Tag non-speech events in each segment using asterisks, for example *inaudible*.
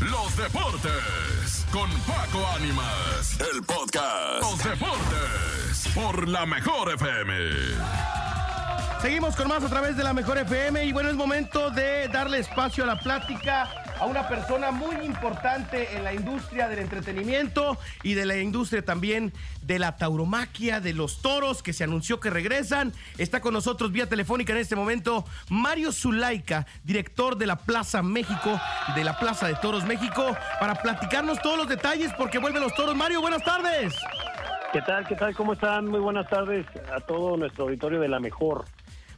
los deportes con Paco Ánimas, el podcast. Los deportes por la mejor FM. Seguimos con más a través de la mejor FM y bueno, es momento de darle espacio a la plática a una persona muy importante en la industria del entretenimiento y de la industria también de la tauromaquia, de los toros, que se anunció que regresan. Está con nosotros vía telefónica en este momento Mario Zulaika, director de la Plaza México, de la Plaza de Toros México, para platicarnos todos los detalles porque vuelven los toros. Mario, buenas tardes. ¿Qué tal? ¿Qué tal? ¿Cómo están? Muy buenas tardes a todo nuestro auditorio de la mejor.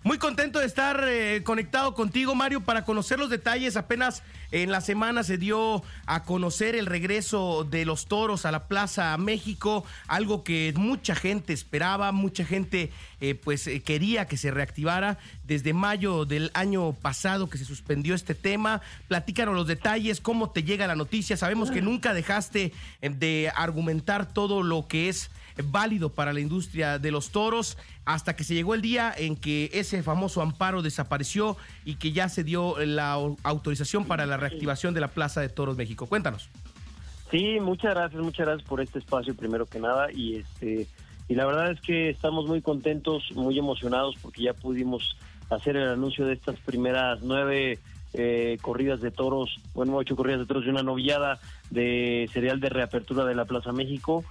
Muy contento de estar eh, conectado contigo, Mario, para conocer los detalles. Apenas en la semana se dio a conocer el regreso de los toros a la Plaza México, algo que mucha gente esperaba, mucha gente eh, pues eh, quería que se reactivara desde mayo del año pasado que se suspendió este tema. Platícanos los detalles, cómo te llega la noticia. Sabemos que nunca dejaste de argumentar todo lo que es válido para la industria de los toros hasta que se llegó el día en que ese famoso amparo desapareció y que ya se dio la autorización para la reactivación de la Plaza de Toros México. Cuéntanos. Sí, muchas gracias, muchas gracias por este espacio primero que nada y este y la verdad es que estamos muy contentos, muy emocionados porque ya pudimos hacer el anuncio de estas primeras nueve eh, corridas de toros, bueno, ocho corridas de toros y una novillada de serial de reapertura de la Plaza México.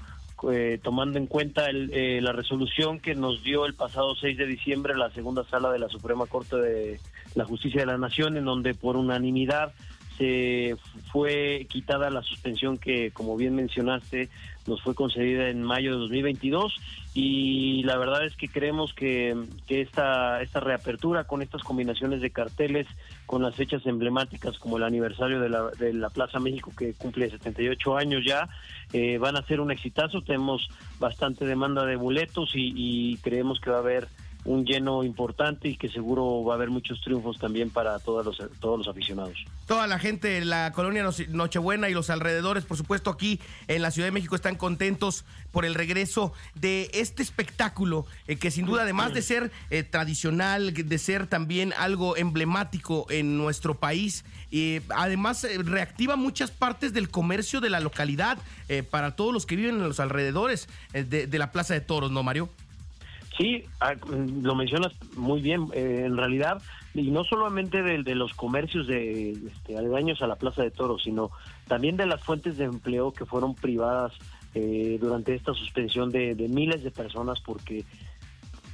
Eh, tomando en cuenta eh, la resolución que nos dio el pasado 6 de diciembre la segunda sala de la Suprema Corte de la Justicia de la Nación, en donde por unanimidad se fue quitada la suspensión que, como bien mencionaste, nos fue concedida en mayo de 2022 y la verdad es que creemos que, que esta, esta reapertura con estas combinaciones de carteles, con las fechas emblemáticas como el aniversario de la, de la Plaza México que cumple 78 años ya, eh, van a ser un exitazo. Tenemos bastante demanda de boletos y, y creemos que va a haber un lleno importante y que seguro va a haber muchos triunfos también para todos los, todos los aficionados. Toda la gente de la colonia Nochebuena y los alrededores, por supuesto aquí en la Ciudad de México, están contentos por el regreso de este espectáculo eh, que sin duda, además de ser eh, tradicional, de ser también algo emblemático en nuestro país, eh, además reactiva muchas partes del comercio de la localidad para todos los que viven en los alrededores de, de la Plaza de Toros, ¿no, Mario? Sí, ah, lo mencionas muy bien. Eh, en realidad, y no solamente de, los comercios de este, aledaños a la Plaza de Toros, sino también de las fuentes de empleo que fueron privadas eh, durante esta suspensión de, miles de personas, porque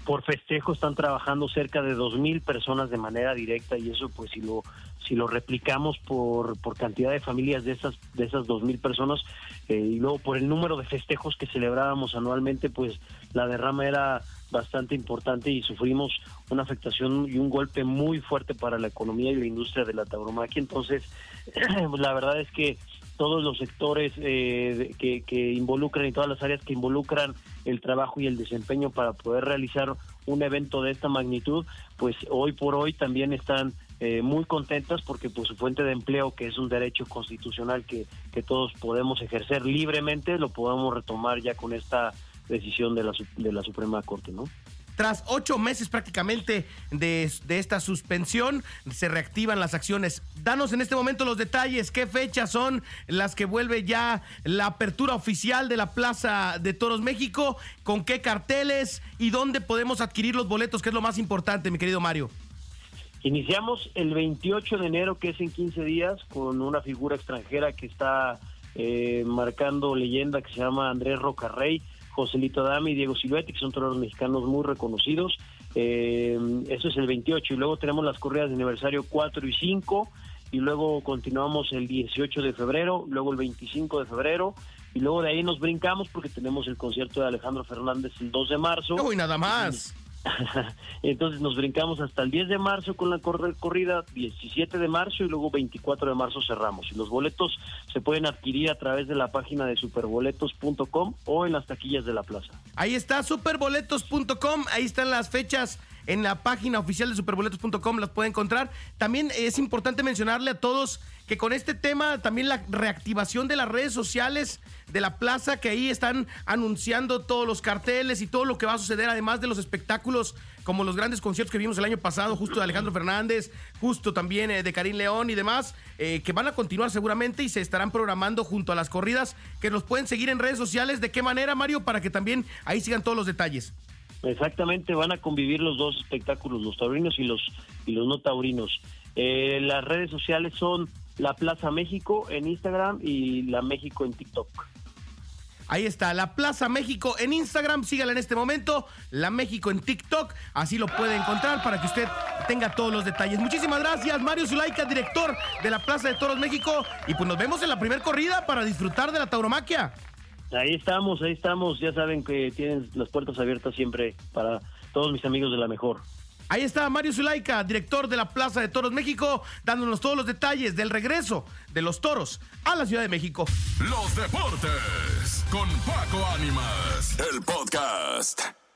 por festejo están trabajando cerca de dos mil personas de manera directa y eso, pues, si lo si lo replicamos por, por cantidad de familias de esas de esas dos mil personas eh, y luego por el número de festejos que celebrábamos anualmente, pues la derrama era bastante importante y sufrimos una afectación y un golpe muy fuerte para la economía y la industria de la tauromaquia. Entonces, *clears throat* la verdad es que todos los sectores eh, que, que involucran y todas las áreas que involucran el trabajo y el desempeño para poder realizar un evento de esta magnitud, pues hoy por hoy también están eh, muy contentas porque pues su fuente de empleo, que es un derecho constitucional que, que todos podemos ejercer libremente, lo podemos retomar ya con esta decisión de la, de la Suprema Corte, ¿no? Tras ocho meses prácticamente de, de, esta suspensión, se reactivan las acciones. Danos en este momento los detalles, qué fechas son las que vuelve ya la apertura oficial de la Plaza de Toros México, con qué carteles y dónde podemos adquirir los boletos, que es lo más importante, mi querido Mario. Iniciamos el 28 de enero, que es en 15 días, con una figura extranjera que está eh, marcando leyenda que se llama Andrés Rocarrey Joselito Dami y Diego Siluete, que son toreros mexicanos muy reconocidos. Eh, eso es el 28 y luego tenemos las corridas de aniversario 4 y 5 y luego continuamos el 18 de febrero, luego el 25 de febrero y luego de ahí nos brincamos porque tenemos el concierto de Alejandro Fernández el 2 de marzo. Uy, nada más. *laughs* Entonces nos brincamos hasta el 10 de marzo con la corrida, 17 de marzo y luego 24 de marzo cerramos. Y los boletos se pueden adquirir a través de la página de superboletos.com o en las taquillas de la plaza. Ahí está, superboletos.com, ahí están las fechas en la página oficial de superboletos.com las puede encontrar. También es importante mencionarle a todos que con este tema también la reactivación de las redes sociales de la plaza, que ahí están anunciando todos los carteles y todo lo que va a suceder, además de los espectáculos como los grandes conciertos que vimos el año pasado, justo de Alejandro Fernández, justo también eh, de Karim León y demás, eh, que van a continuar seguramente y se estarán programando junto a las corridas, que nos pueden seguir en redes sociales. ¿De qué manera, Mario? Para que también ahí sigan todos los detalles. Exactamente, van a convivir los dos espectáculos, los taurinos y los, y los no taurinos. Eh, las redes sociales son la Plaza México en Instagram y la México en TikTok. Ahí está, la Plaza México en Instagram, sígala en este momento, la México en TikTok, así lo puede encontrar para que usted tenga todos los detalles. Muchísimas gracias, Mario Zulaika, director de la Plaza de Toros México, y pues nos vemos en la primera corrida para disfrutar de la tauromaquia. Ahí estamos, ahí estamos, ya saben que tienen las puertas abiertas siempre para todos mis amigos de la mejor. Ahí está Mario Zulaika, director de la Plaza de Toros México, dándonos todos los detalles del regreso de los toros a la Ciudad de México. Los deportes con Paco Ánimas, el podcast.